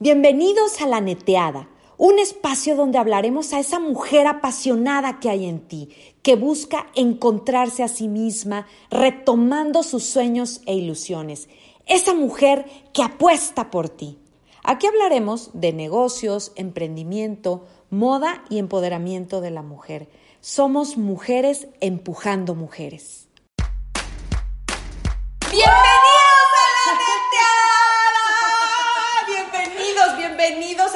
Bienvenidos a La Neteada, un espacio donde hablaremos a esa mujer apasionada que hay en ti, que busca encontrarse a sí misma, retomando sus sueños e ilusiones. Esa mujer que apuesta por ti. Aquí hablaremos de negocios, emprendimiento, moda y empoderamiento de la mujer. Somos mujeres empujando mujeres. bienvenidos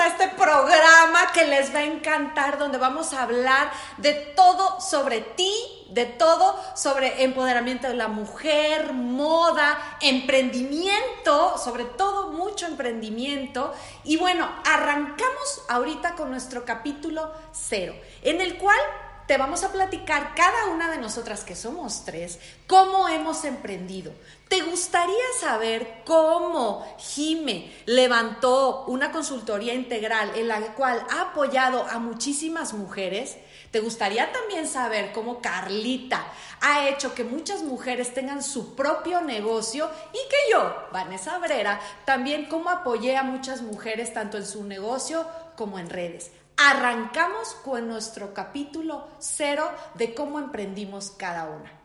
este programa que les va a encantar, donde vamos a hablar de todo sobre ti, de todo sobre empoderamiento de la mujer, moda, emprendimiento, sobre todo mucho emprendimiento. Y bueno, arrancamos ahorita con nuestro capítulo cero, en el cual te vamos a platicar cada una de nosotras que somos tres, cómo hemos emprendido. ¿Te gustaría saber cómo Jime levantó una consultoría integral en la cual ha apoyado a muchísimas mujeres? ¿Te gustaría también saber cómo Carlita ha hecho que muchas mujeres tengan su propio negocio y que yo, Vanessa Brera, también cómo apoyé a muchas mujeres tanto en su negocio como en redes? Arrancamos con nuestro capítulo cero de cómo emprendimos cada una.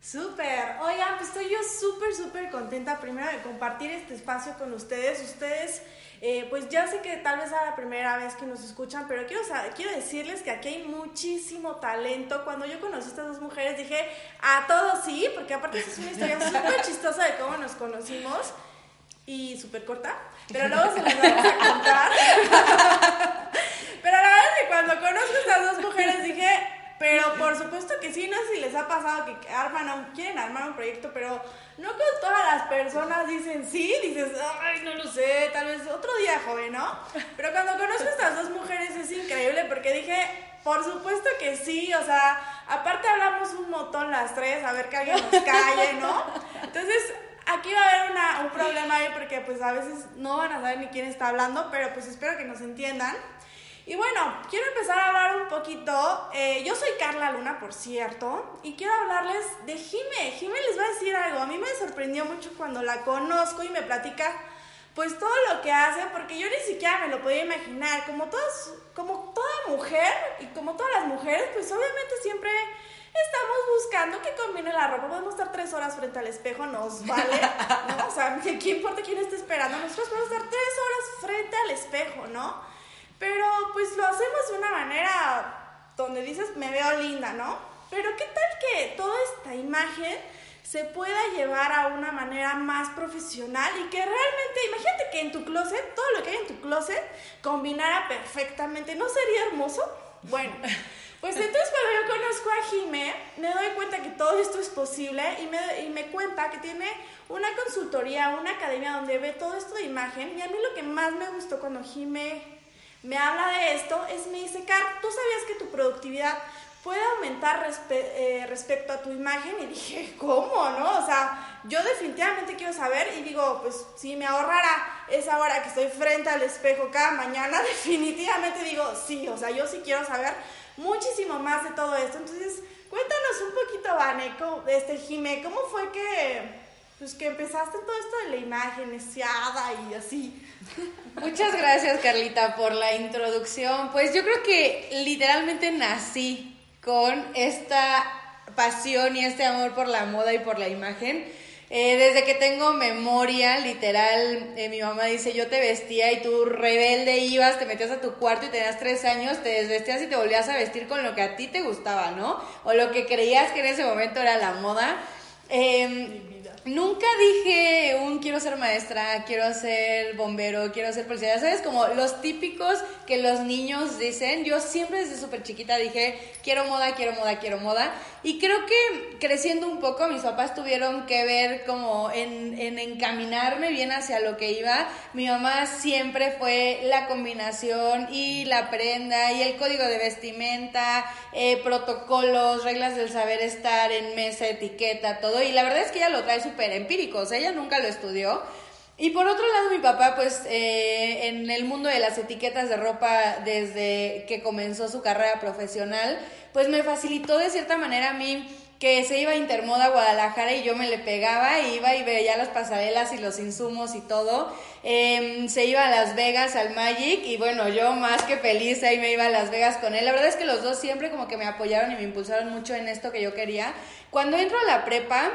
Súper. Oigan, pues estoy yo súper, súper contenta primero de compartir este espacio con ustedes. Ustedes, eh, pues ya sé que tal vez sea la primera vez que nos escuchan, pero quiero, quiero decirles que aquí hay muchísimo talento. Cuando yo conocí a estas dos mujeres dije, a todos sí, porque aparte es una historia súper chistosa de cómo nos conocimos y súper corta, pero luego se las vamos a contar. pero la verdad es que cuando conozco a estas dos mujeres dije, pero por supuesto que sí, no sé si les ha pasado que arman quieren armar un proyecto, pero no con todas las personas dicen sí, dices, ay, no lo sé, tal vez otro día, joven, ¿no? Pero cuando conozco a estas dos mujeres es increíble porque dije, por supuesto que sí, o sea, aparte hablamos un montón las tres, a ver que alguien nos calle, ¿no? Entonces, aquí va a haber un problema ahí porque pues a veces no van a saber ni quién está hablando, pero pues espero que nos entiendan. Y bueno, quiero empezar a hablar un poquito. Eh, yo soy Carla Luna, por cierto, y quiero hablarles de Jime. Jime les va a decir algo. A mí me sorprendió mucho cuando la conozco y me platica pues todo lo que hace, porque yo ni siquiera me lo podía imaginar. Como, todas, como toda mujer y como todas las mujeres, pues obviamente siempre estamos buscando que combine la ropa. Podemos estar tres horas frente al espejo, nos vale, ¿no? O sea, ¿qué importa quién esté esperando? Nosotros podemos estar tres horas frente al espejo, ¿no? Pero pues lo hacemos de una manera donde dices, me veo linda, ¿no? Pero ¿qué tal que toda esta imagen se pueda llevar a una manera más profesional y que realmente, imagínate que en tu closet, todo lo que hay en tu closet, combinara perfectamente, ¿no sería hermoso? Bueno, pues entonces cuando yo conozco a Jime, me doy cuenta que todo esto es posible y me, y me cuenta que tiene una consultoría, una academia donde ve todo esto de imagen y a mí lo que más me gustó cuando Jime me habla de esto, es me dice, Car, ¿tú sabías que tu productividad puede aumentar eh, respecto a tu imagen? Y dije, ¿cómo, no? O sea, yo definitivamente quiero saber y digo, pues si me ahorrara esa hora que estoy frente al espejo cada mañana, definitivamente digo, sí, o sea, yo sí quiero saber muchísimo más de todo esto. Entonces, cuéntanos un poquito, Vane, este, Jime, ¿cómo fue que pues que empezaste todo esto de la imagen deseada y así. Muchas gracias Carlita por la introducción. Pues yo creo que literalmente nací con esta pasión y este amor por la moda y por la imagen. Eh, desde que tengo memoria, literal, eh, mi mamá dice, yo te vestía y tú rebelde ibas, te metías a tu cuarto y tenías tres años, te desvestías y te volvías a vestir con lo que a ti te gustaba, ¿no? O lo que creías que en ese momento era la moda. Eh, Nunca dije un quiero ser maestra, quiero ser bombero, quiero ser policía. Ya sabes, como los típicos que los niños dicen. Yo siempre desde súper chiquita dije quiero moda, quiero moda, quiero moda. Y creo que creciendo un poco, mis papás tuvieron que ver como en, en encaminarme bien hacia lo que iba. Mi mamá siempre fue la combinación y la prenda y el código de vestimenta, eh, protocolos, reglas del saber estar en mesa, etiqueta, todo. Y la verdad es que ella lo trae súper empírico, o sea, ella nunca lo estudió. Y por otro lado, mi papá, pues eh, en el mundo de las etiquetas de ropa, desde que comenzó su carrera profesional, pues me facilitó de cierta manera a mí que se iba a Intermoda a Guadalajara y yo me le pegaba, iba y veía las pasarelas y los insumos y todo. Em, se iba a Las Vegas al Magic y bueno, yo más que feliz ahí me iba a Las Vegas con él. La verdad es que los dos siempre como que me apoyaron y me impulsaron mucho en esto que yo quería. Cuando entro a la prepa,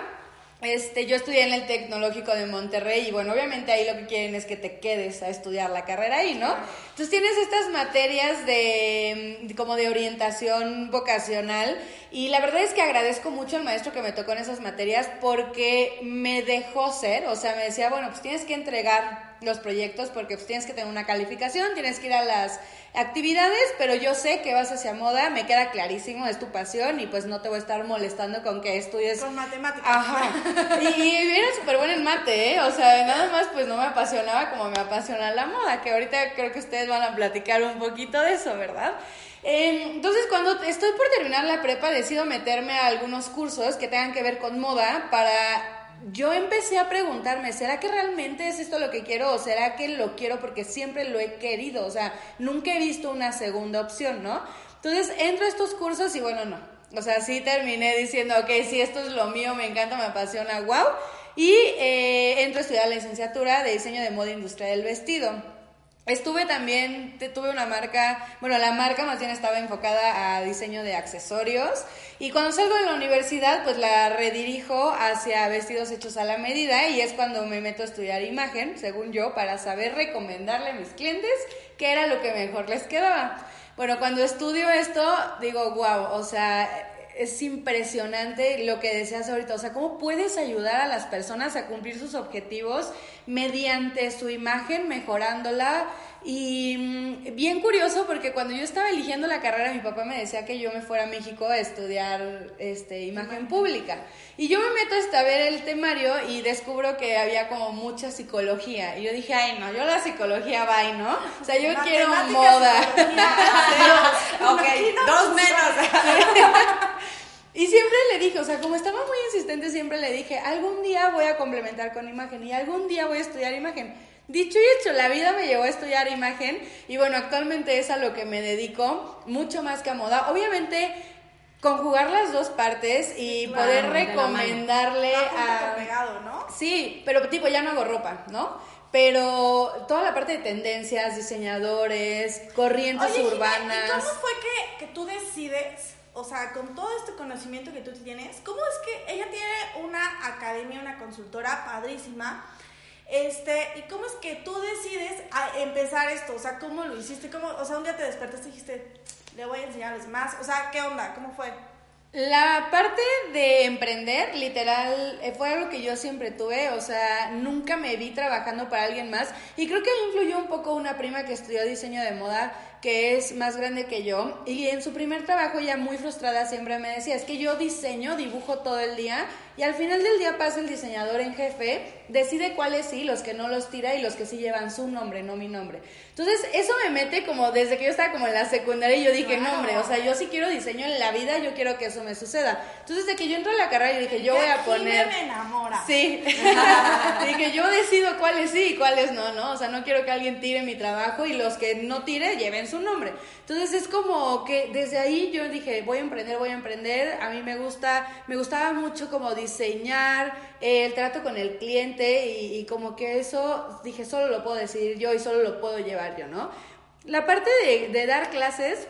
este, yo estudié en el Tecnológico de Monterrey y bueno, obviamente ahí lo que quieren es que te quedes a estudiar la carrera ahí, ¿no? Entonces tienes estas materias de como de orientación vocacional y la verdad es que agradezco mucho al maestro que me tocó en esas materias porque me dejó ser, o sea, me decía, bueno, pues tienes que entregar los proyectos porque pues, tienes que tener una calificación, tienes que ir a las actividades, pero yo sé que vas hacia moda, me queda clarísimo, es tu pasión y pues no te voy a estar molestando con que estudies... Con matemáticas. Ajá. Y, y era súper buena en mate, ¿eh? O sea, nada más pues no me apasionaba como me apasiona la moda, que ahorita creo que ustedes van a platicar un poquito de eso, ¿verdad? Em, entonces, cuando estoy por terminar la prepa, decido meterme a algunos cursos que tengan que ver con moda para yo empecé a preguntarme, ¿será que realmente es esto lo que quiero o será que lo quiero porque siempre lo he querido? O sea, nunca he visto una segunda opción, ¿no? Entonces entro a estos cursos y bueno, no. O sea, sí terminé diciendo, ok, sí, esto es lo mío, me encanta, me apasiona, wow. Y eh, entro a estudiar la licenciatura de diseño de moda industrial del vestido. Estuve también, tuve una marca, bueno, la marca más bien estaba enfocada a diseño de accesorios y cuando salgo de la universidad pues la redirijo hacia vestidos hechos a la medida y es cuando me meto a estudiar imagen, según yo, para saber recomendarle a mis clientes qué era lo que mejor les quedaba. Bueno, cuando estudio esto digo, wow, o sea, es impresionante lo que deseas ahorita. O sea, cómo puedes ayudar a las personas a cumplir sus objetivos mediante su imagen, mejorándola. Y mm, bien curioso porque cuando yo estaba eligiendo la carrera, mi papá me decía que yo me fuera a México a estudiar este, imagen pública. Y yo me meto hasta ver el temario y descubro que había como mucha psicología. Y yo dije, ay, no, yo la psicología va, ¿no? O sea, yo quiero moda. ok, dos menos. Dije, o sea, como estaba muy insistente, siempre le dije, algún día voy a complementar con imagen y algún día voy a estudiar imagen. Dicho y hecho, la vida me llevó a estudiar imagen y bueno, actualmente es a lo que me dedico, mucho más que a moda. Obviamente, conjugar las dos partes y poder recomendarle a... Pegado, ¿no? Sí, pero tipo, ya no hago ropa, ¿no? Pero toda la parte de tendencias, diseñadores, corrientes urbanas. ¿y ¿Cómo fue que, que tú decides o sea, con todo este conocimiento que tú tienes, ¿cómo es que ella tiene una academia, una consultora padrísima? Este, ¿y cómo es que tú decides empezar esto? O sea, ¿cómo lo hiciste? ¿Cómo, o sea, un día te despertaste y dijiste, le voy a enseñar a los demás. O sea, ¿qué onda? ¿Cómo fue? La parte de emprender, literal, eh, fue algo que yo siempre tuve, o sea, nunca me vi trabajando para alguien más y creo que influyó un poco una prima que estudió diseño de moda que es más grande que yo, y en su primer trabajo ya muy frustrada siempre me decía, es que yo diseño, dibujo todo el día, y al final del día pasa el diseñador en jefe, decide cuáles sí, los que no los tira y los que sí llevan su nombre, no mi nombre. Entonces, eso me mete como desde que yo estaba como en la secundaria y yo dije, no, hombre, o sea, yo sí quiero diseño en la vida, yo quiero que eso me suceda. Entonces, desde que yo entro a la carrera y dije, yo voy a poner... me enamora. Sí. dije, yo decido cuáles sí y cuáles no, ¿no? O sea, no quiero que alguien tire mi trabajo y los que no tire lleven su nombre. Entonces, es como que desde ahí yo dije, voy a emprender, voy a emprender. A mí me gusta, me gustaba mucho como diseñar, el trato con el cliente y, como que eso dije, solo lo puedo decidir yo y solo lo puedo llevar yo, ¿no? La parte de, de dar clases,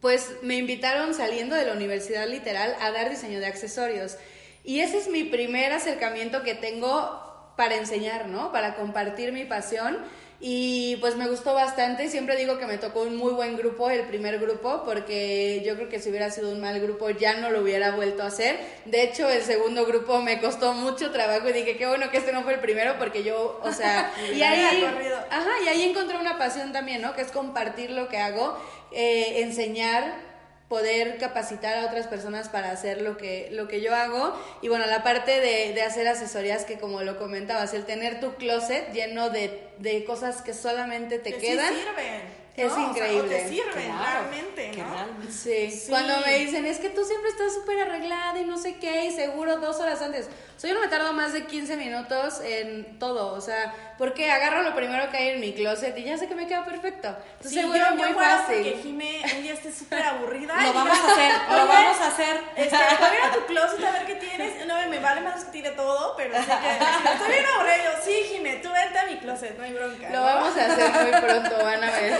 pues me invitaron saliendo de la universidad literal a dar diseño de accesorios. Y ese es mi primer acercamiento que tengo para enseñar, ¿no? Para compartir mi pasión. Y pues me gustó bastante, siempre digo que me tocó un muy buen grupo, el primer grupo, porque yo creo que si hubiera sido un mal grupo ya no lo hubiera vuelto a hacer. De hecho, el segundo grupo me costó mucho trabajo y dije, qué bueno que este no fue el primero, porque yo, o sea, y ahí, ajá, y ahí encontré una pasión también, ¿no? Que es compartir lo que hago, eh, enseñar poder capacitar a otras personas para hacer lo que, lo que yo hago. Y bueno, la parte de, de hacer asesorías que como lo comentabas, el tener tu closet lleno de, de cosas que solamente te quedan. sirven. Es increíble. te sirven realmente, ¿no? Sí. Cuando me dicen, es que tú siempre estás súper arreglada y no sé qué, y seguro dos horas antes. O sea, yo no me tardo más de 15 minutos en todo. O sea, porque agarro lo primero que hay en mi closet y ya sé que me queda perfecto. Entonces, sí, seguro yo, muy yo fácil. porque Jime un día esté súper aburrida. Lo vamos a hacer, lo "Oye, vamos a hacer. Este, voy a tu closet a ver qué tienes. No, me vale más que tire todo, pero sé que estoy bien aburrida. Yo, sí, Jime, tú vente a mi closet, no hay bronca. Lo ¿no? vamos a hacer muy pronto, van a ver.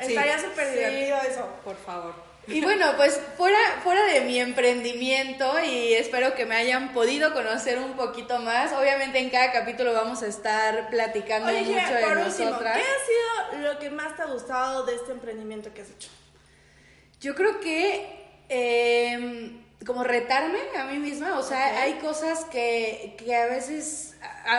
Estaría súper Sí. divertido eso. Por favor. Y bueno, pues fuera, fuera de mi emprendimiento y espero que me hayan podido conocer un poquito más. Obviamente en cada capítulo vamos a estar platicando Oye, mucho de por último, ¿qué nosotras. ha sido lo que más te ha gustado de este emprendimiento que has hecho? Yo creo que eh, como retarme a mí misma, o sea, hay cosas que, que a veces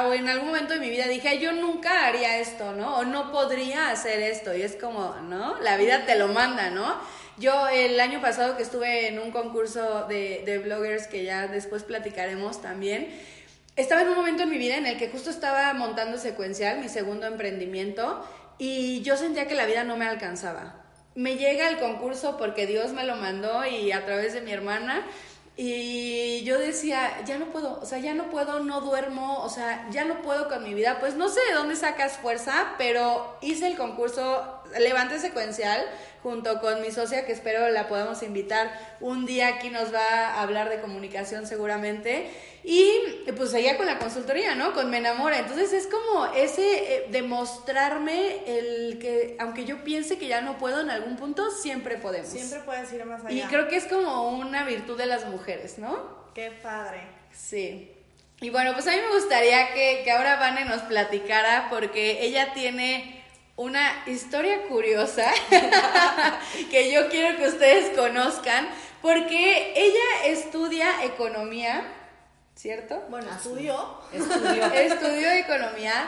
o en algún momento de mi vida dije, "Ay, yo nunca haría esto, ¿no? O no podría hacer esto. Y es como, ¿no? La vida te lo manda, ¿no? Yo el año pasado que estuve en un concurso de, de bloggers que ya después platicaremos también, estaba en un momento en mi vida en el que justo estaba montando secuencial, mi segundo emprendimiento, y yo sentía que la vida no me alcanzaba. Me llega el concurso porque Dios me lo mandó y a través de mi hermana. Y yo decía, ya no puedo, o sea, ya no puedo, no duermo, o sea, ya no puedo con mi vida. Pues no sé de dónde sacas fuerza, pero hice el concurso Levante Secuencial junto con mi socia, que espero la podamos invitar un día aquí, nos va a hablar de comunicación seguramente. Y pues seguía con la consultoría, ¿no? Con Me Enamora. Entonces es como ese eh, demostrarme el que, aunque yo piense que ya no puedo en algún punto, siempre podemos. Siempre puedes ir más allá. Y creo que es como una virtud de las mujeres, ¿no? Qué padre. Sí. Y bueno, pues a mí me gustaría que, que ahora Vane nos platicara porque ella tiene una historia curiosa que yo quiero que ustedes conozcan porque ella estudia economía, ¿cierto? Bueno. Estudió. Estudió economía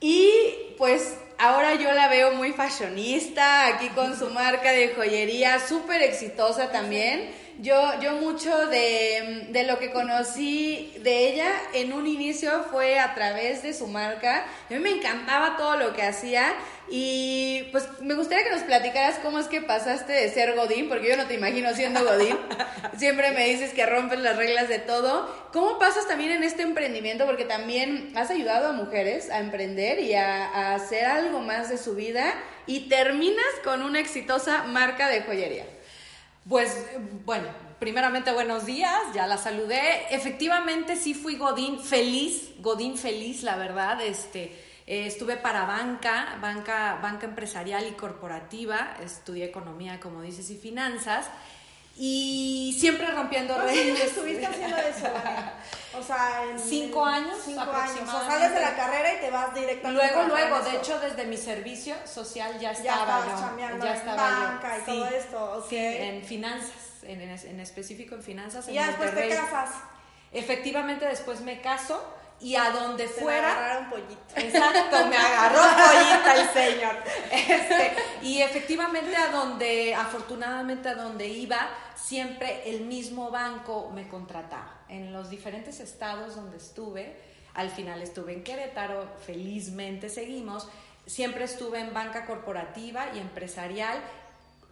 y pues ahora yo la veo muy fashionista, aquí con su marca de joyería, súper exitosa también. Yo, yo mucho de, de lo que conocí de ella en un inicio fue a través de su marca. A mí me encantaba todo lo que hacía y pues me gustaría que nos platicaras cómo es que pasaste de ser Godín, porque yo no te imagino siendo Godín. Siempre me dices que rompes las reglas de todo. ¿Cómo pasas también en este emprendimiento? Porque también has ayudado a mujeres a emprender y a, a hacer algo más de su vida y terminas con una exitosa marca de joyería. Pues bueno, primeramente buenos días, ya la saludé. Efectivamente sí fui Godín feliz, Godín feliz, la verdad. Este, eh, estuve para banca, banca, banca empresarial y corporativa, estudié economía, como dices, y finanzas. Y siempre rompiendo ¿Cuántos años reglas. estuviste haciendo eso? O sea, en Cinco en- años, Cinco años. O sea, sales de la carrera y te vas directo a Luego, en luego, de hecho, desde mi servicio social ya ya estaba estabas yo. Ya en estaba banca yo. y todo esto, ok. Sí, en finanzas, en, en, en específico en finanzas. Y en ya después te casas. Efectivamente, después me caso y a donde fuera. agarraron pollito. Exacto, me agarró pollita el señor. Este, y efectivamente a donde, afortunadamente a donde iba, siempre el mismo banco me contrataba. En los diferentes estados donde estuve, al final estuve en Querétaro, felizmente seguimos, siempre estuve en banca corporativa y empresarial,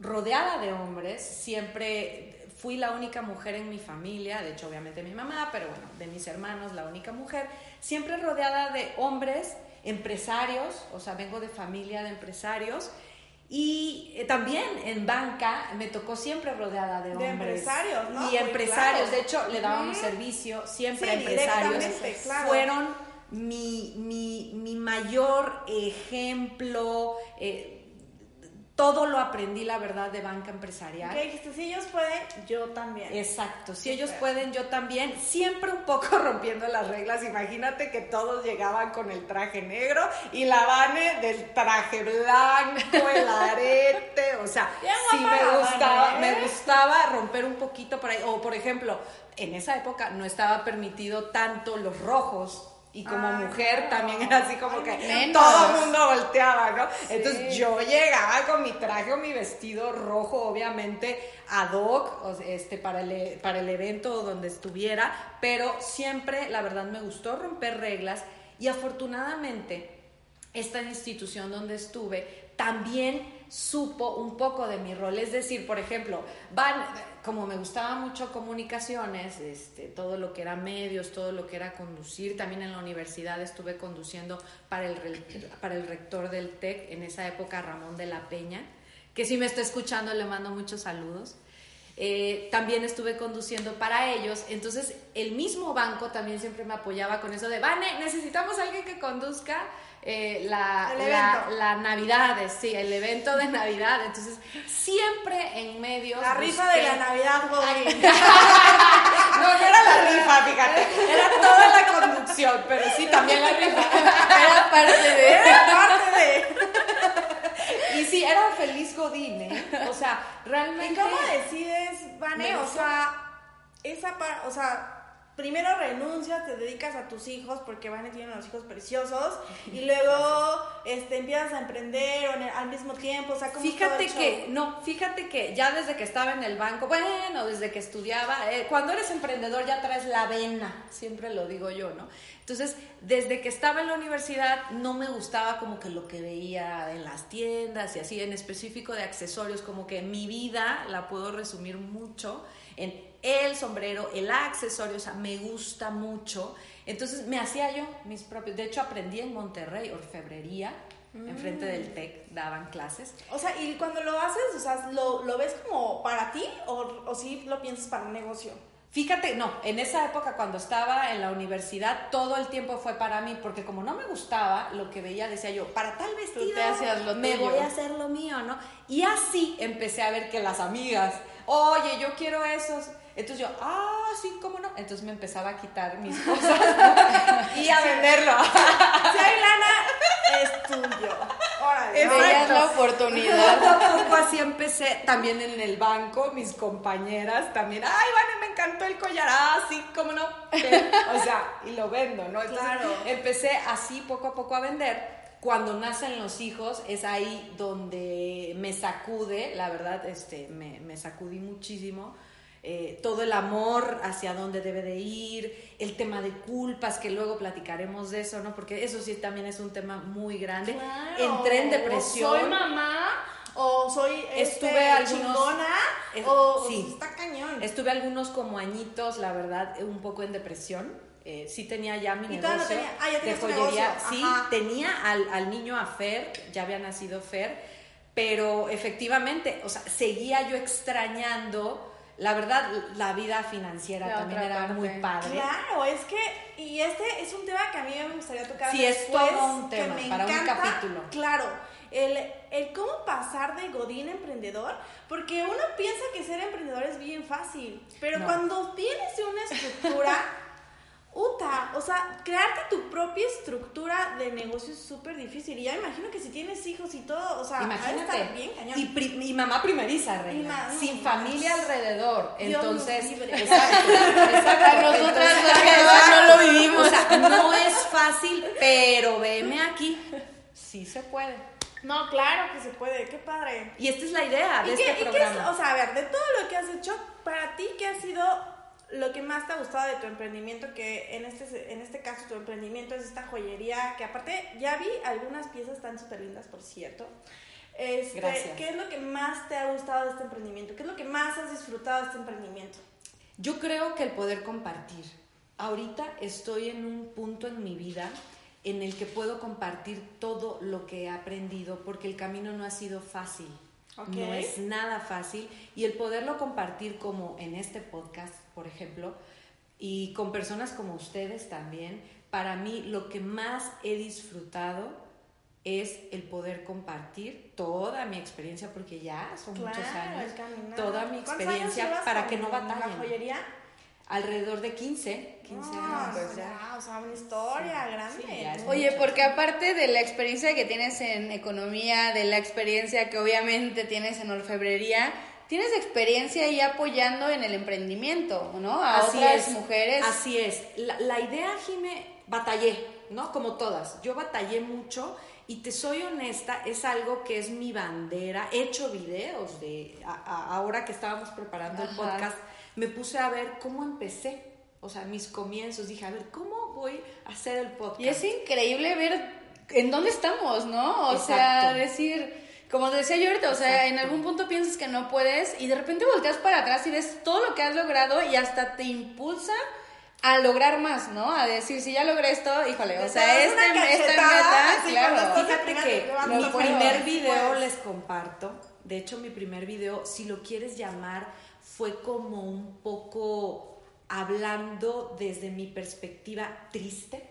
rodeada de hombres, siempre fui la única mujer en mi familia, de hecho obviamente mi mamá, pero bueno, de mis hermanos la única mujer, siempre rodeada de hombres, empresarios, o sea, vengo de familia de empresarios. Y eh, también en banca me tocó siempre rodeada de De hombres. empresarios, ¿no? Y empresarios, claro. de hecho, le dábamos servicio siempre Sí, a empresarios. claro. Fueron mi, mi, mi mayor ejemplo. eh, todo lo aprendí, la verdad, de banca empresarial. ¿Qué dijiste? Si ellos pueden, yo también. Exacto, si ellos pueden, yo también, siempre un poco rompiendo las reglas. Imagínate que todos llegaban con el traje negro y la Vane del traje blanco, el arete, o sea, sí me gustaba, Vane, ¿eh? me gustaba romper un poquito por ahí. O por ejemplo, en esa época no estaba permitido tanto los rojos. Y como Ah, mujer también era así como que menos. todo el mundo volteaba, ¿no? Entonces yo llegaba con mi traje o mi vestido rojo, obviamente ad hoc, este, para, el, e- para el evento donde estuviera, pero siempre, la verdad, me gustó romper reglas y afortunadamente esta institución donde estuve también supo un poco de mi rol. Es decir, por ejemplo, van, como me gustaba mucho comunicaciones, este, todo lo que era medios, todo lo que era conducir, también en la universidad estuve conduciendo para el, para el rector del TEC, en esa época Ramón de la Peña, que si me está escuchando le mando muchos saludos. Eh, también estuve conduciendo para ellos, entonces el mismo banco también siempre me apoyaba con eso de, Vane, necesitamos alguien que conduzca eh, la, la, evento. la Navidad, sí, el evento de Navidad, entonces siempre en medios... La rifa busqué- de la Navidad, Godín. No, no era la rifa, fíjate, era toda la conducción, pero sí, también la rifa. Era parte de. Aparte de. Y sí, era feliz Godín, ¿eh? O sea, realmente... ¿Y cómo decides, Vane? O sea, esa par- o sea, primero renuncias, te dedicas a tus hijos, porque Vane tiene unos hijos preciosos, y luego este, empiezas a emprender o en el- al mismo tiempo, o sea, como Fíjate que, no, fíjate que ya desde que estaba en el banco, bueno, desde que estudiaba, eh, cuando eres emprendedor ya traes la vena, siempre lo digo yo, ¿no? Entonces, desde que estaba en la universidad no me gustaba como que lo que veía en las tiendas y así, en específico de accesorios, como que mi vida la puedo resumir mucho en el sombrero, el accesorio, o sea, me gusta mucho. Entonces me hacía yo mis propios, de hecho aprendí en Monterrey, orfebrería, enfrente del TEC, daban clases. O sea, y cuando lo haces, o sea, ¿lo, lo ves como para ti o, o sí lo piensas para un negocio? Fíjate, no, en esa época cuando estaba en la universidad, todo el tiempo fue para mí, porque como no me gustaba lo que veía, decía yo, para tal vestido te hacías lo me tuyo. voy a hacer lo mío, ¿no? Y así empecé a ver que las amigas, oye, yo quiero esos. Entonces yo, ah, sí, ¿cómo no? Entonces me empezaba a quitar mis cosas y a venderlo. Si hay lana, es tuyo. Órale. Exacto. Veías la oportunidad. Poco así empecé, también en el banco, mis compañeras también, ay, Vane, me encantó el collar, ah, sí, cómo no, o sea, y lo vendo, ¿no? Entonces, Claro. empecé así poco a poco a vender. Cuando nacen los hijos es ahí donde me sacude, la verdad, este, me, me sacudí muchísimo. Eh, todo el amor hacia dónde debe de ir, el tema de culpas, que luego platicaremos de eso, ¿no? Porque eso sí también es un tema muy grande. Claro. Entré en depresión. Soy mamá, o soy Estuve este, algunos- chingona, es- o sí. está cañón. Estuve algunos como añitos, la verdad, un poco en depresión. Eh, sí tenía ya mi Y todavía no negocio tenía- ah, ya de joyería. negocio, Sí, tenía al, al niño a Fer, ya había nacido Fer, pero efectivamente, o sea, seguía yo extrañando, la verdad, la vida financiera La también era parte. muy padre. Claro, es que, y este es un tema que a mí me gustaría tocar. Sí, es todo un que tema me para un encanta. capítulo. Claro, el, el cómo pasar de Godín a emprendedor, porque uno piensa que ser emprendedor es bien fácil, pero No. cuando vienes de una estructura, uta, o sea, crearte tu propia estructura de negocio es súper difícil. Y ya me imagino que si tienes hijos y todo, o sea, Imagínate. bien cañón. Y pri- mi mamá primeriza, Reina, Y ma- sin no, familia no. alrededor. Dios Entonces, exacto, exacto. Nosotras no, no lo vivimos. O sea, no es fácil, pero veme aquí. Sí se puede. No, claro que se puede, qué padre. Y esta es la idea de ¿Y qué, este y qué es, programa. o sea, a ver, de todo lo que has hecho, para ti, ¿qué ha sido lo que más te ha gustado de tu emprendimiento? Que en este, en este caso tu emprendimiento es esta joyería, que aparte ya vi algunas piezas tan súper lindas, por cierto. Este, Gracias. ¿Qué es lo que más te ha gustado de este emprendimiento? ¿Qué es lo que más has disfrutado de este emprendimiento? Yo creo que el poder compartir. Ahorita estoy en un punto en mi vida en el que puedo compartir todo lo que he aprendido porque el camino no ha sido fácil. No es nada fácil y el poderlo compartir como en este podcast, por ejemplo, y con personas como ustedes también, para mí lo que más he disfrutado es el poder compartir toda mi experiencia, porque ya son muchos años, toda mi ¿Cuántos años experiencia para que no La batallen. joyería. Alrededor de 15, 15 Ah, años. pues ya, o sea, una historia grande. sí, ya es Oye, porque aparte de la experiencia que tienes en economía, de la experiencia que obviamente tienes en orfebrería, tienes experiencia ahí apoyando en el emprendimiento, ¿no? A otras mujeres. Así es. La, la idea, Jime, batallé, ¿no? Como todas. Yo batallé mucho y te soy honesta, es algo que es mi bandera. He hecho videos de, a- a- ahora que estábamos preparando el podcast, me puse a ver cómo empecé. O sea, mis comienzos. Dije, a ver, ¿cómo voy a hacer el podcast? Y es increíble ver en dónde estamos, ¿no? O sea, decir, como te decía yo ahorita, o sea, en algún punto piensas que no puedes y de repente volteas para atrás y ves todo lo que has logrado y hasta te impulsa a lograr más, ¿no? A decir, si ya logré esto, híjole, o sea, este, esta meta, claro. Fíjate que mi primer video les comparto. De hecho, mi primer video, si lo quieres llamar, fue como un poco hablando desde mi perspectiva triste.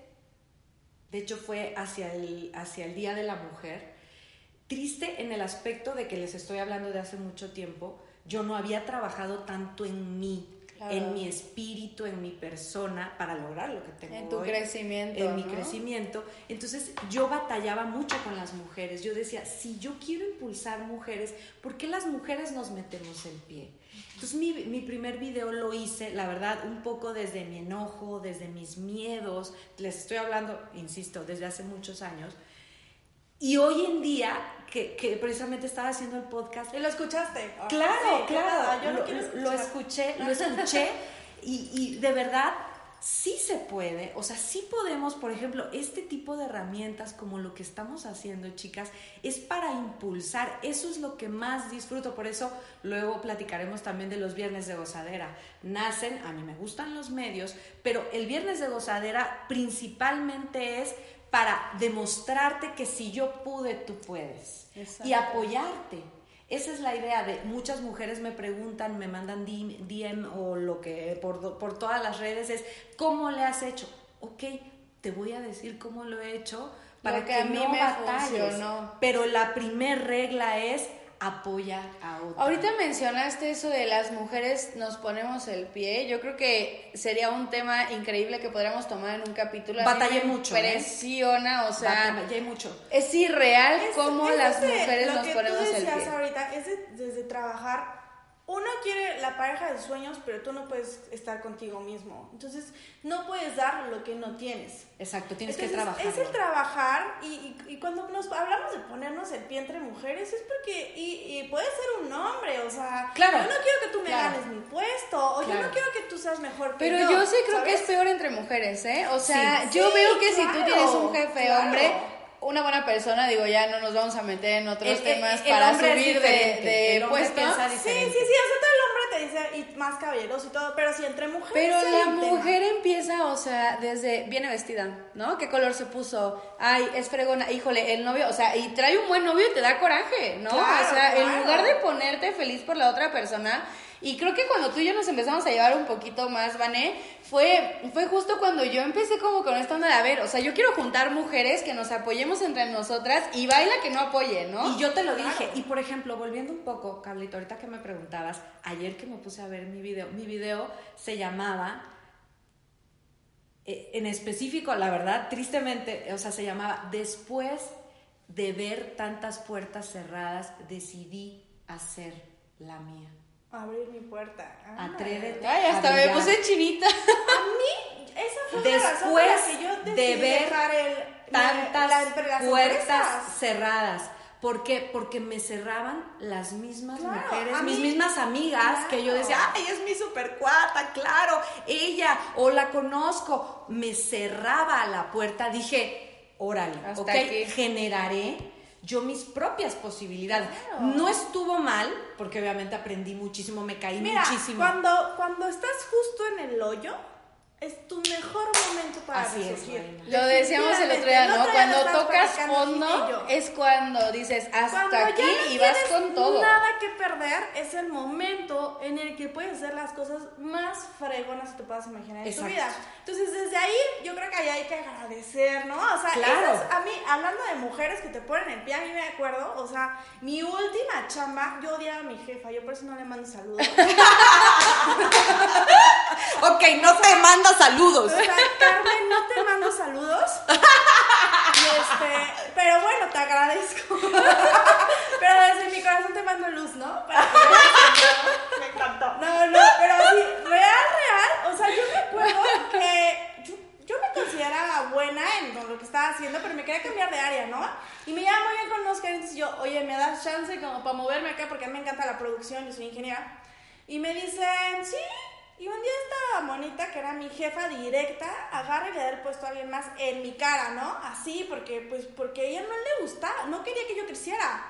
De hecho, fue hacia el, hacia el Día de la Mujer. Triste en el aspecto de que les estoy hablando de hace mucho tiempo. Yo no había trabajado tanto en mí, Claro. en mi espíritu, en mi persona, para lograr lo que tengo En tu hoy, crecimiento, En mi crecimiento. Entonces yo batallaba mucho con las mujeres. Yo decía, si yo quiero impulsar mujeres, ¿por qué las mujeres nos metemos el pie? Entonces mi, mi primer video lo hice, la verdad, un poco desde mi enojo, desde mis miedos. Les estoy hablando, insisto, desde hace muchos años. Y hoy en día, que, que precisamente estaba haciendo el podcast, ¿Y lo escuchaste? Ah, Claro, sí, claro. nada, Yo lo, lo escuchar. escuché, lo escuché y, y de verdad sí se puede, o sea, sí podemos, por ejemplo, este tipo de herramientas como lo que estamos haciendo, chicas, es para impulsar, eso es lo que más disfruto, por eso luego platicaremos también de los viernes de gozadera. Nacen, a mí me gustan los medios, pero el viernes de gozadera principalmente es para demostrarte que si yo pude, tú puedes. Y apoyarte. Esa es la idea de muchas mujeres me preguntan, me mandan DM, DM o lo que por, por todas las redes es, ¿cómo le has hecho? Ok, te voy a decir cómo lo he hecho para Lo que, que a mí no me batalles. funcionó. Pero la primer regla es apoya a otro. Ahorita mencionaste eso de las mujeres nos ponemos el pie. Yo creo que sería un tema increíble que podríamos tomar en un capítulo. Batallé mucho, ¿eh? Impresiona, o sea, Batallé mucho. es irreal Es- cómo es las desde mujeres lo nos que ponemos tú el decías pie. ahorita es de- desde trabajar. Uno quiere la pareja de sueños, pero tú no puedes estar contigo mismo. Entonces, no puedes dar lo que no tienes. Exacto, tienes Entonces, que trabajar. Es el trabajar y, y- y cuando nos hablamos de ponernos el pie entre mujeres es porque, y, y puede ser un hombre, o sea, Claro. yo no quiero que tú me Claro. ganes mi puesto, o yo no quiero que tú seas mejor que Pero yo. yo sí creo que es peor entre mujeres, ¿eh? O sea, Sí. yo Sí, veo que si tú tienes un jefe hombre, una buena persona, digo, ya no nos vamos a meter en otros El- temas el- el para subir de, de el puesto. Sí, sí, sí, o sea, todo el hombre te dice, y más caballeroso y todo, pero si entre mujeres Pero la tema. mujer empieza, o sea, desde viene vestida, ¿no? ¿Qué color se puso? Ay, es fregona, híjole, el novio, o sea, y trae un buen novio y te da coraje, ¿no? Claro, o sea, en lugar de ponerte feliz por la otra persona, y creo que cuando tú y yo nos empezamos a llevar un poquito más, Vané, fue, fue justo cuando yo empecé como con esta onda de, a ver, o sea, yo quiero juntar mujeres que nos apoyemos entre nosotras y baila que no apoye, ¿no? Y yo te lo dije. Y por ejemplo, volviendo un poco, Cablito, ahorita que me preguntabas, ayer que me puse a ver mi video, mi video se llamaba, eh, en específico, la verdad, tristemente, o sea, se llamaba Después de ver tantas puertas cerradas, decidí hacer la mía. Abrir mi puerta. Ah, Atrévete. Ay, hasta me puse chinita. A mí, esa fue la razón por la Después que yo de ver dejar el, tantas la- las puertas empresas. cerradas. ¿Por qué? Porque me cerraban las mismas Claro, mujeres, a mis mí- mismas amigas, que yo decía, ay, es mi super cuata, claro, ella, o la conozco. Me cerraba la puerta, dije, órale, Hasta ok, aquí. generaré yo mis propias posibilidades. Claro. No estuvo mal, porque obviamente aprendí muchísimo, me caí Mira, muchísimo. Cuando, cuando estás justo en el hoyo, es tu mejor momento para Así resurgir. Lo decíamos el otro día. ¿no? otro día Cuando tocas fondo es cuando dices hasta Cuando aquí no y vas con todo. Nada que perder es el momento en el que puedes hacer las cosas más fregonas que te puedas imaginar en Exacto. tu vida. Entonces, desde ahí, yo creo que ahí hay que agradecer, ¿no? O sea, Claro. esas- a mí, hablando de mujeres que te ponen el pie, a mí me acuerdo, o sea, mi última chamba, yo odiaba a mi jefa, yo por eso no le mando saludos. Ok, no te manda saludos. O sea, Carmen, no te mando saludos. Y este, pero bueno, te agradezco. Pero desde mi corazón te mando luz, ¿no? Para que veas me encantó. No, no, pero sí, real, real. O sea, yo me acuerdo que yo, yo me consideraba buena en lo que estaba haciendo, pero me quería cambiar de área, ¿no? Y me llama muy bien con gerentes y yo, oye, ¿me das chance como para moverme acá? Porque a mí me encanta la producción, yo soy ingeniera. Y me dicen, sí. Y un día esta monita, que era mi jefa directa, agarra y le da el puesto a alguien más en mi cara, ¿no? Así, porque, pues, porque a ella no le gustaba, no quería que yo creciera.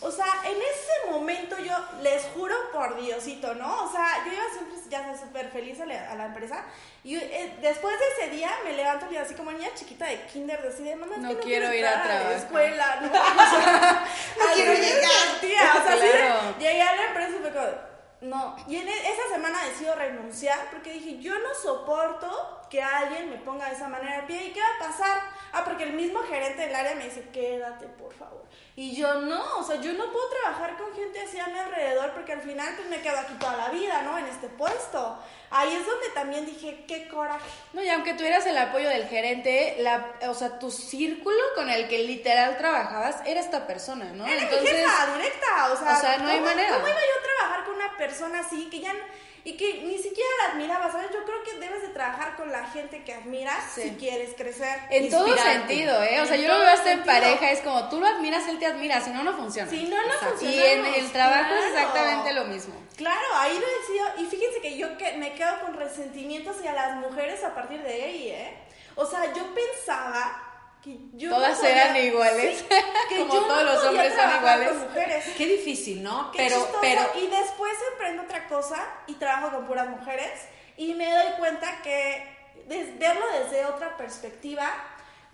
O sea, en ese momento yo les juro por Diosito, ¿no? O sea, yo iba siempre, ya sabes, súper feliz a la, a la empresa. Y eh, después de ese día me levanto y así como niña chiquita de kinder, de así de, mamá, es No que no quiero ir a entrar la trabajar". escuela, ¿no? O sea, No quiero llegar. Tía, o sea, así de- Claro. llegué a la empresa y fue como, no. Y en e- esa semana decido renunciar porque dije, yo no soporto que alguien me ponga de esa manera al pie. ¿Y qué va a pasar? Ah, porque el mismo gerente del área me dice, quédate, por favor. Y yo no, o sea, yo no puedo trabajar con gente así a mi alrededor porque al final pues me quedo aquí toda la vida, ¿no? En este puesto. Ahí es donde también dije, qué coraje. No, y aunque tuvieras el apoyo del gerente, la, o sea, tu círculo con el que literal trabajabas era esta persona, ¿no? Era mi jefa directa, o sea, o sea, no hay ¿cómo- manera. ¿Cómo iba yo a trabajar con una persona así que ya n- y que ni siquiera la admiraba, ¿sabes? Yo creo que debes de trabajar con la gente que admiras Sí. si quieres crecer. En todo sentido, ¿eh? O sea, yo lo veo hasta en pareja, es como tú lo admiras, él te admira, si no, no funciona. Si no, no Exacto. Y en el trabajo es exactamente lo mismo. Claro, ahí lo decido. Y fíjense que yo que me quedo con resentimientos hacia las mujeres a partir de ahí, ¿eh? O sea, yo pensaba que yo. no Todas podía- eran iguales. Sí, que Como yo no todos los podía hombres son iguales. con mujeres. Qué difícil, ¿no? Qué pero, chistoso. pero, Y después emprendo otra cosa y trabajo con puras mujeres y me doy cuenta que des- verlo desde otra perspectiva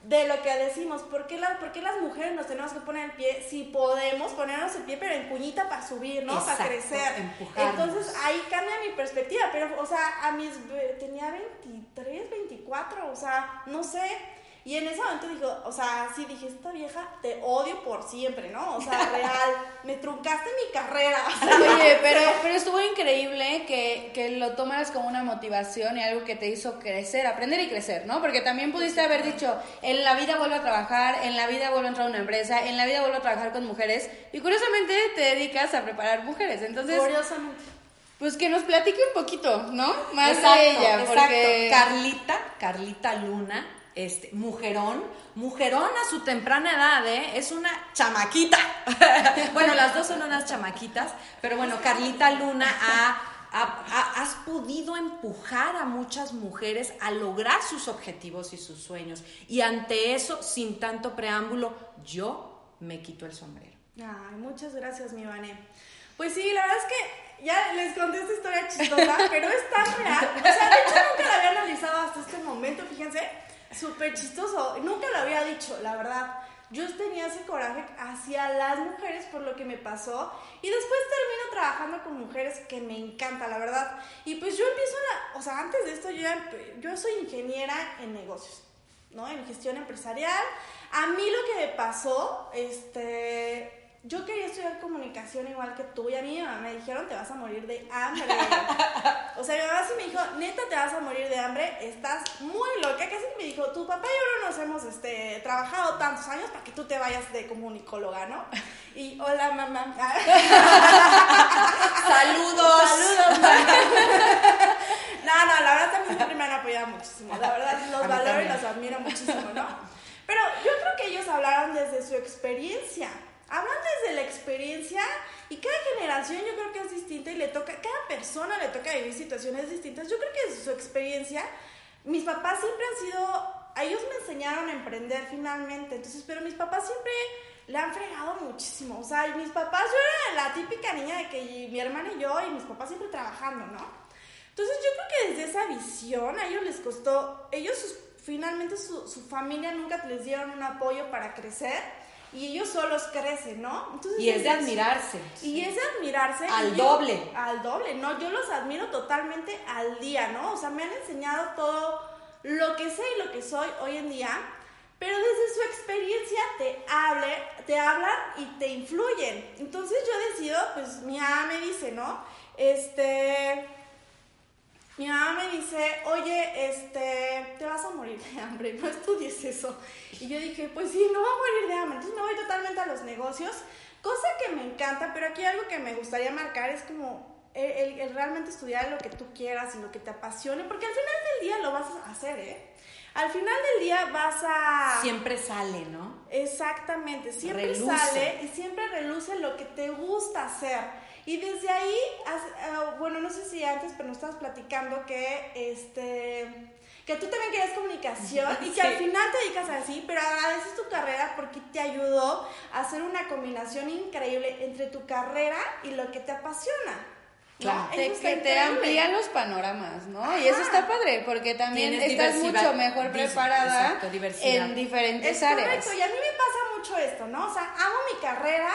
de lo que decimos, ¿por qué, la- por qué las mujeres nos tenemos que poner el pie si podemos ponernos el pie pero en cuñita para subir, ¿no? Exacto, para crecer. empujarnos. Entonces ahí cambia mi perspectiva, pero o sea, a mis tenía 23, 24, o sea, no sé. Y en ese momento dijo, o sea, sí dije, esta vieja te odio por siempre, ¿no? O sea, real, me truncaste mi carrera. Oye, pero, pero estuvo increíble que, que lo tomaras como una motivación y algo que te hizo crecer, aprender y crecer, ¿no? Porque también pudiste haber dicho, en la vida vuelvo a trabajar, en la vida vuelvo a entrar a una empresa, en la vida vuelvo a trabajar con mujeres y curiosamente te dedicas a preparar mujeres. Entonces, Curiosamente. pues que nos platique un poquito, ¿no? Más Exacto, de ella, exacto. porque... Carlita, Carlita Luna, este, mujerón, mujerón a su temprana edad, ¿eh? Es una chamaquita. bueno, las dos son unas chamaquitas, pero bueno, Carlita Luna ha, ha- ha- has podido empujar a muchas mujeres a lograr sus objetivos y sus sueños. Y ante eso, sin tanto preámbulo, yo me quito el sombrero. Ay, muchas gracias, mi Vané. Pues sí, la verdad es que ya les conté esta historia chistosa, pero es tan real. O sea, de hecho nunca la había analizado hasta este momento, fíjense. Súper chistoso. Nunca lo había dicho, la verdad. Yo tenía ese coraje hacia las mujeres por lo que me pasó. Y después termino trabajando con mujeres que me encanta, la verdad. Y pues yo empiezo la... O sea, antes de esto yo, ya yo soy ingeniera en negocios. ¿no? En gestión empresarial. A mí lo que me pasó, este, yo quería estudiar comunicación igual que tú y a mí mi mamá me dijeron te vas a morir de hambre. o sea, mi mamá sí me dijo, neta te vas a morir de hambre, estás muy loca. Casi me dijo, tu papá y yo no nos hemos este, trabajado tantos años para que tú te vayas de comunicóloga, ¿no? Y hola mamá. ¡Saludos! Saludos, mamá. No, no, la verdad también siempre me han apoyado muchísimo. La verdad los valoro y los admiro muchísimo, ¿no? Pero yo creo que ellos hablaron desde su experiencia. Hablan desde la experiencia y cada generación yo creo que es distinta y le toca, cada persona le toca vivir situaciones distintas. Yo creo que desde su experiencia, mis papás siempre han sido, a ellos me enseñaron a emprender finalmente, entonces, pero mis papás siempre le han fregado muchísimo. O sea, mis papás, yo era la típica niña de que mi hermana y yo y mis papás siempre trabajando, ¿no? Entonces yo creo que desde esa visión a ellos les costó, ellos finalmente su, su familia nunca les dieron un apoyo para crecer y ellos solos crecen, ¿no? Entonces, y es de admirarse. Y es de admirarse. Al doble. Al doble, ¿no? Yo los admiro totalmente al día, ¿no? O sea, me han enseñado todo lo que sé y lo que soy hoy en día, pero desde su experiencia te, hable, te hablan y te influyen. Entonces yo decido, pues mi mamá me dice, ¿no? Este mi mamá me dice, oye, este, te vas a morir de hambre, no estudies eso. Y yo dije, pues sí, no voy a morir de hambre. Entonces me voy totalmente a los negocios, cosa que me encanta, pero aquí algo que me gustaría marcar es como el, realmente estudiar lo que tú quieras y lo que te apasione, porque al final del día lo vas a hacer, ¿eh? Al final del día vas a... Siempre sale, ¿no? Exactamente, siempre sale y siempre reluce lo que te gusta hacer. Y desde ahí, ah, bueno, no sé si antes, pero nos estabas platicando que este que tú también querías comunicación y que al final te dedicas así, pero agradeces tu carrera porque te ayudó a hacer una combinación increíble entre tu carrera y lo que te apasiona. Claro, te, que te amplía los panoramas, ¿no? Y eso está padre, porque también estás mucho mejor preparada en diferentes es áreas. Correcto, y a mí me pasa mucho esto, ¿no? O sea, hago mi carrera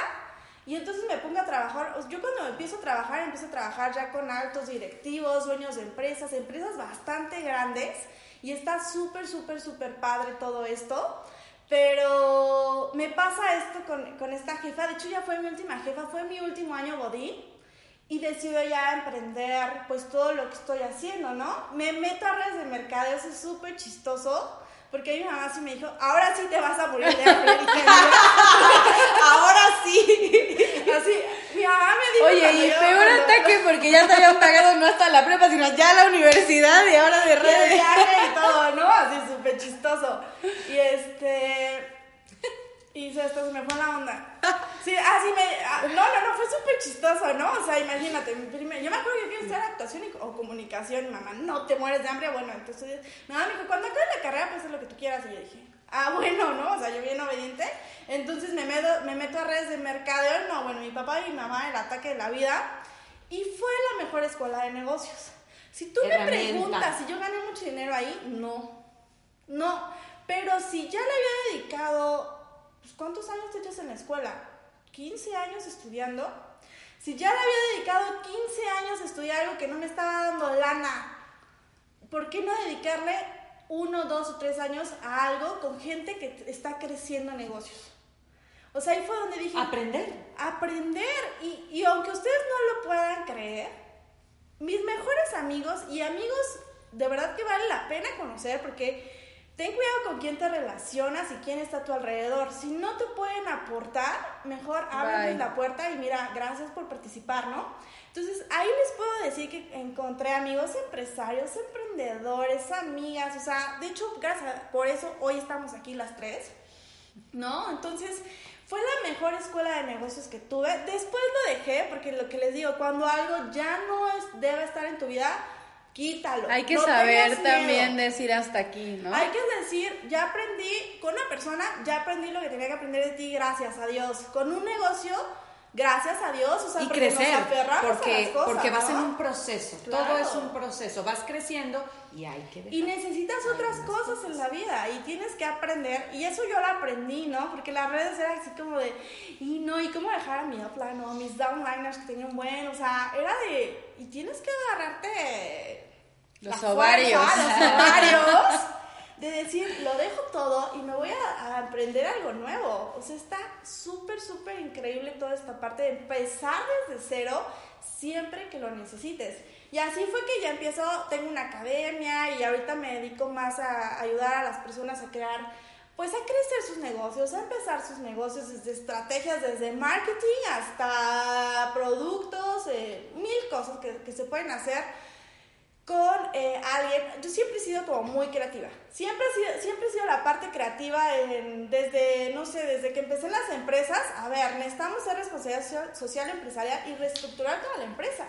y entonces me pongo a trabajar, yo cuando empiezo a trabajar, empiezo a trabajar ya con altos directivos, dueños de empresas, empresas bastante grandes, y está súper, súper, súper padre todo esto. Pero me pasa esto con, con, esta jefa, de hecho ya fue mi última jefa, fue mi último año bodín y decido ya emprender pues todo lo que estoy haciendo, ¿no? Me meto a redes de mercadeo, es súper chistoso porque mi mamá sí me dijo, ahora sí te vas a morir de hambre. ahora sí. Así, mi mamá me dijo. Oye, y peor ataque porque ya te habían pagado no hasta la prepa, sino ya la universidad y ahora de redes. Y todo, ¿no? Así súper chistoso. Y este y esto se me fue la onda. Sí, así me. Ah, no, no, no, fue súper chistoso, ¿no? O sea, imagínate, yo me acuerdo que quería estudiar actuación o comunicación, y mamá, no te mueres de hambre. Bueno, entonces, nada, me dijo, cuando acabes la carrera, pues haz lo que tú quieras. Y yo dije, ah, bueno, ¿no? O sea, yo bien obediente. Entonces me meto, me meto a redes de mercadeo. No, bueno, mi papá y mi mamá, el ataque de la vida. Y fue la mejor escuela de negocios. Si tú me preguntas si yo gané mucho dinero ahí, no. No. Pero si ya le había dedicado pues, ¿cuántos años te echas en la escuela? 15 años estudiando. Si ya le había dedicado 15 años a estudiar algo que no me estaba dando lana, ¿por qué no dedicarle uno, dos o tres años a algo con gente que está creciendo negocios? O sea, ahí fue donde dije... Aprender. Aprender. Y, y aunque ustedes no lo puedan creer, mis mejores amigos y amigos de verdad que vale la pena conocer porque Ten cuidado con quién te relacionas y quién está a tu alrededor. Si no te pueden aportar, mejor ábreles la puerta y mira, gracias por participar, ¿no? Entonces, ahí les puedo decir que encontré amigos empresarios, emprendedores, amigas, o sea, de hecho, gracias por eso hoy estamos aquí las tres, ¿no? Entonces, fue la mejor escuela de negocios que tuve. Después lo dejé porque lo que les digo, cuando algo ya no es, debe estar en tu vida, quítalo. Hay que saber también decir hasta aquí, ¿no? Hay que decir, ya aprendí con una persona, ya aprendí lo que tenía que aprender de ti, gracias a Dios. Con un negocio, gracias a Dios, o sea, y crecer, porque, porque vas en un proceso, todo es un proceso, vas creciendo y hay que Y necesitas otras cosas en la vida y tienes que aprender, y eso yo lo aprendí, ¿no? Porque las redes eran así como de, y no, y cómo dejar a mi upline o mis downliners que tenían buen, o sea, era de, y tienes que agarrarte los ovarios. los ovarios. De decir, lo dejo todo y me voy a, aprender algo nuevo. O sea, está súper, súper increíble toda esta parte de empezar desde cero siempre que lo necesites. Y así fue que ya empiezo, tengo una academia y ahorita me dedico más a ayudar a las personas a crear, pues a crecer sus negocios, a empezar sus negocios desde estrategias, desde marketing hasta productos, eh, mil cosas que, que se pueden hacer con eh, alguien, yo siempre he sido como muy creativa, siempre he sido, siempre he sido la parte creativa desde, no sé, desde que empecé en las empresas, a ver, necesitamos ser responsabilidad social empresarial y reestructurar toda la empresa.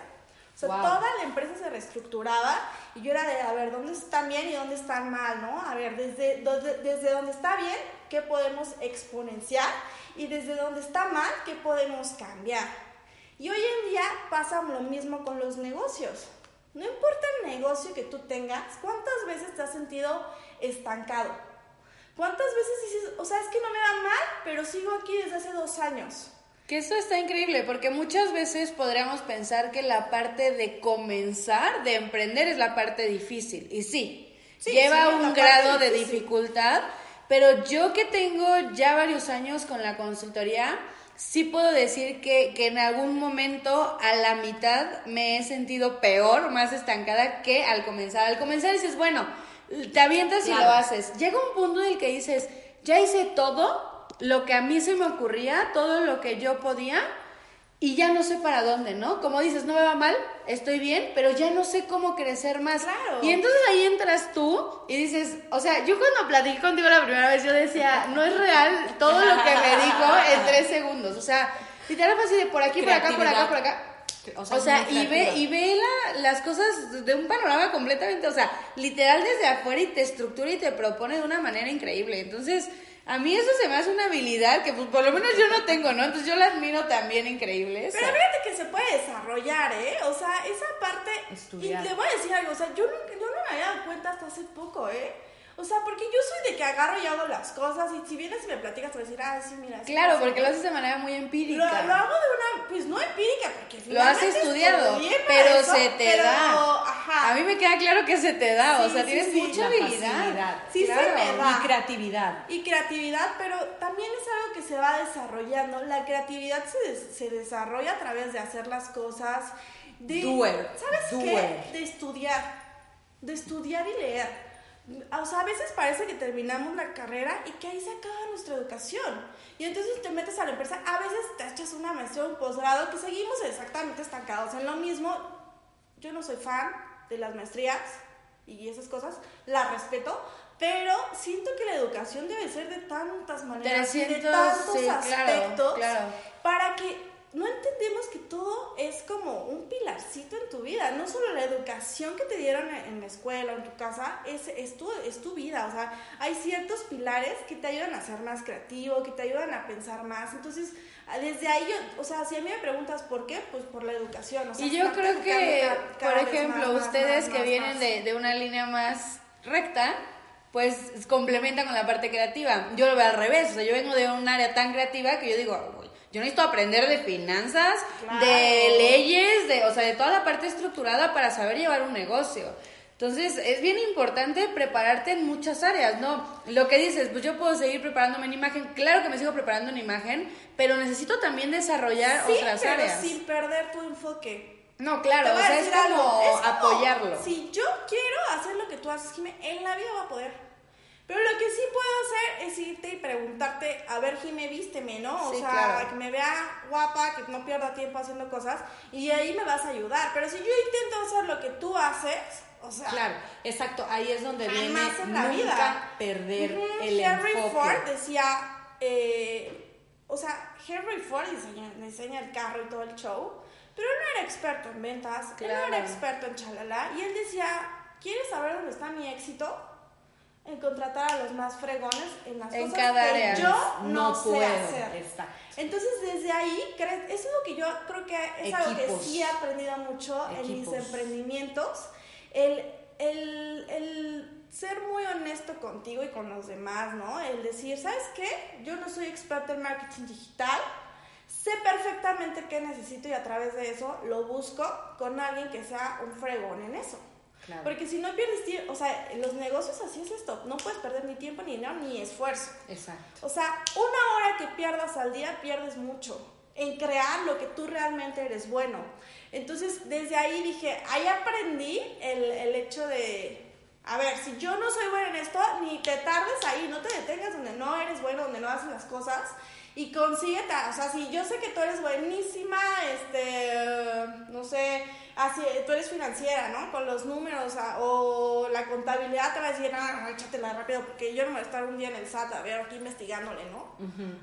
O sea, toda la empresa se reestructuraba y yo era de, a ver, ¿dónde están bien y dónde están mal, no? A ver, desde, desde, desde dónde está bien, ¿qué podemos exponenciar? Y desde dónde está mal, ¿qué podemos cambiar? Y hoy en día pasa lo mismo con los negocios. No importa el negocio que tú tengas, ¿cuántas veces te has sentido estancado? ¿Cuántas veces dices, o sea, es que no me va mal, pero sigo aquí desde hace dos años? Que esto está increíble, porque muchas veces podríamos pensar que la parte de comenzar, de emprender, es la parte difícil. Y sí, Sí, lleva sí, un grado de difícil. dificultad, pero yo que tengo ya varios años con la consultoría, sí puedo decir que, que en algún momento a la mitad me he sentido peor, más estancada que al comenzar. Al comenzar dices, bueno, te avientas y Claro. lo haces. Llega un punto en el que dices, ya hice todo lo que a mí se me ocurría, todo lo que yo podía. Y ya no sé para dónde, ¿no? Como dices, no me va mal, estoy bien, pero ya no sé cómo crecer más. Claro. Y entonces ahí entras tú y dices, o sea, yo cuando platiqué contigo la primera vez, yo decía, no es real todo lo que me dijo en tres segundos. O sea, literal fue así de por aquí, por acá, por acá, por acá. O O sea, sea, muy y ve, y ve la- las cosas de un panorama completamente, o sea, literal desde afuera y te estructura y te propone de una manera increíble. Entonces, a mí eso se me hace una habilidad que pues, por lo menos yo no tengo, ¿no? Entonces yo la admiro también increíble. esa. Pero fíjate que se puede desarrollar, ¿eh? O sea, esa parte... Estudiar. Y te voy a decir algo, o sea, yo, nunca- yo no me había dado cuenta hasta hace poco, ¿eh? O sea, porque yo soy de que agarro y hago las cosas y si vienes y me platicas te voy a decir, ah, sí, mira. sí Claro, porque ¿no? lo haces de manera muy Lo, empírica. lo hago de una, pues no empírica, porque Lo has estudiado, pero eso, se te pero, da. Ajá. A mí me queda claro que se te da, o sea, sí, tienes sí, mucha habilidad. Sí, se Claro. me da. Y creatividad. y creatividad, pero también es algo que se va desarrollando. La creatividad se, des- se desarrolla a través de hacer las cosas, de... ¿Sabes qué? De estudiar, de estudiar y leer. O sea, a veces parece que terminamos la carrera y que ahí se acaba nuestra educación. Y entonces te metes a la empresa, a veces te echas una maestría o un posgrado que seguimos exactamente estancados en lo mismo. Yo no soy fan de las maestrías y esas cosas, las respeto, pero siento que la educación debe ser de tantas maneras y de 300, tantos sí, claro, aspectos claro. para que no entendemos que todo es como un pilarcito en tu vida, no solo la educación que te dieron en la escuela o en tu casa, es, es, tu, es tu vida, o sea, hay ciertos pilares que te ayudan a ser más creativo, que te ayudan a pensar más, entonces, desde ahí, yo, o sea, si a mí me preguntas por qué, pues por la educación, o sea, Y yo creo que, cada por ejemplo, más, más, ustedes más, que vienen de, de una línea más recta, pues complementan con la parte creativa. Yo lo veo al revés, o sea, yo vengo de un área tan creativa que yo digo, "Ah, güey, yo necesito aprender de finanzas, Claro. de leyes, de, o sea, de toda la parte estructurada para saber llevar un negocio. Entonces, es bien importante prepararte en muchas áreas, ¿no? Lo que dices, pues yo puedo seguir preparándome en imagen, claro que me sigo preparando en imagen, pero necesito también desarrollar Sí, otras pero áreas. sin perder tu enfoque. No, claro, o sea, como, es como, apoyarlo. Si yo quiero hacer lo que tú haces, Jimé, en la vida va a poder. Pero lo que sí puedo hacer es irte y preguntarte, a ver, Jimé, vísteme, ¿no? O Sí, sea, claro. que me vea guapa, que no pierda tiempo haciendo cosas, y ahí me vas a ayudar. Pero si yo intento hacer lo que tú haces, o sea, Claro, exacto. Ahí es donde viene en la nunca vida. perder Ujú, el Henry enfoque. Ford decía, eh, o sea, Henry Ford diseña, diseña el carro y todo el show, pero él no era experto en ventas, él no Claro. era experto en chalala, y él decía, ¿quieres saber dónde está mi éxito? En contratar a los más fregones en las En cosas cada que área. yo no, sé puedo. hacer. Exacto. Entonces, desde ahí, eso es lo que yo creo que es algo que sí he aprendido mucho en mis emprendimientos. El, el, el ser muy honesto contigo y con los demás, ¿no? El decir, ¿sabes qué? Yo no soy experta en marketing digital. Sé perfectamente qué necesito y a través de eso lo busco con alguien que sea un fregón en eso. Claro. Porque si no pierdes tiempo, o sea, los negocios así es esto, no puedes perder ni tiempo, ni dinero, ni esfuerzo. Exacto. O sea, una hora que pierdas al día, pierdes mucho en crear lo que tú realmente eres bueno. Entonces, desde ahí dije, ahí aprendí el, el hecho de, a ver, si yo no soy buena en esto, ni te tardes ahí, no te detengas donde no eres bueno, donde no haces las cosas. Y consíguete, o sea, si yo sé que tú eres buenísima, este, no sé, así, tú eres financiera, ¿no? Con los números ah, o la contabilidad te va a decir, ah, échatela rápido, porque yo no me voy a estar un día en el SAT a ver aquí investigándole, ¿no?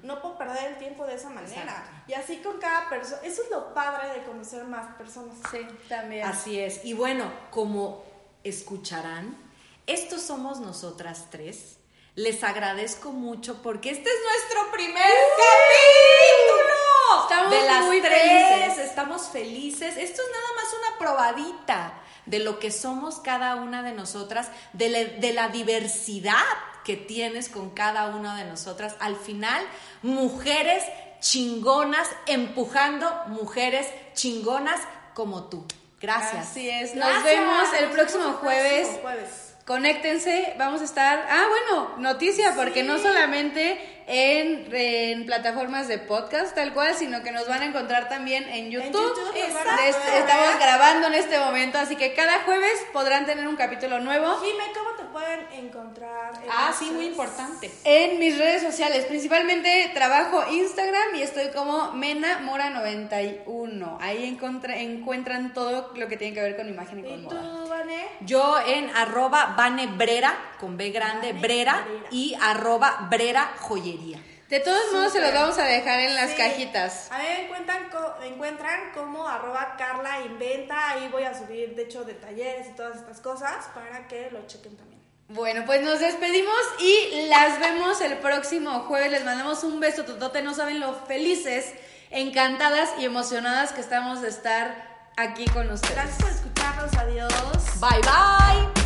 No puedo perder el tiempo de esa manera. Exacto. Y así con cada persona, eso es lo padre de conocer más personas. Sí, también. Así es. Y bueno, como escucharán, estos somos nosotras tres. Les agradezco mucho porque este es nuestro primer capítulo Estamos de las muy tres. felices. estamos felices. Esto es nada más una probadita de lo que somos cada una de nosotras, de, la- de la diversidad que tienes con cada una de nosotras. Al final, mujeres chingonas empujando mujeres chingonas como tú. Gracias. Así es. Nos Gracias. vemos el próximo vemos el jueves. próximo jueves. Conéctense, vamos a estar. Ah, bueno, noticia, porque no solamente en, en plataformas de podcast, tal cual, sino que nos van a encontrar también en YouTube. YouTube poder ver. Estamos grabando en este momento, así que cada jueves podrán tener un capítulo nuevo. Jime, ¿cómo te pueden encontrar? en Ah, las sí, muy importante. En mis redes sociales, principalmente trabajo Instagram y estoy como Mena Mora 91. Ahí encuentran todo lo que tiene que ver con imagen y con ¿Y moda. Yo en arroba Vane Brera, con B grande, Vane Brera, Brera. y arroba Brera Joyería. De todos modos, se los vamos a dejar en las Sí. cajitas. A mí me encuentran, me encuentran como arroba Carla Inventa. Ahí voy a subir, de hecho, de talleres y todas estas cosas para que lo chequen también. Bueno, pues nos despedimos y las vemos el próximo jueves. Les mandamos un beso totote. No saben lo felices, encantadas y emocionadas que estamos de estar aquí con ustedes. Gracias escucharnos. Adiós. Bye bye.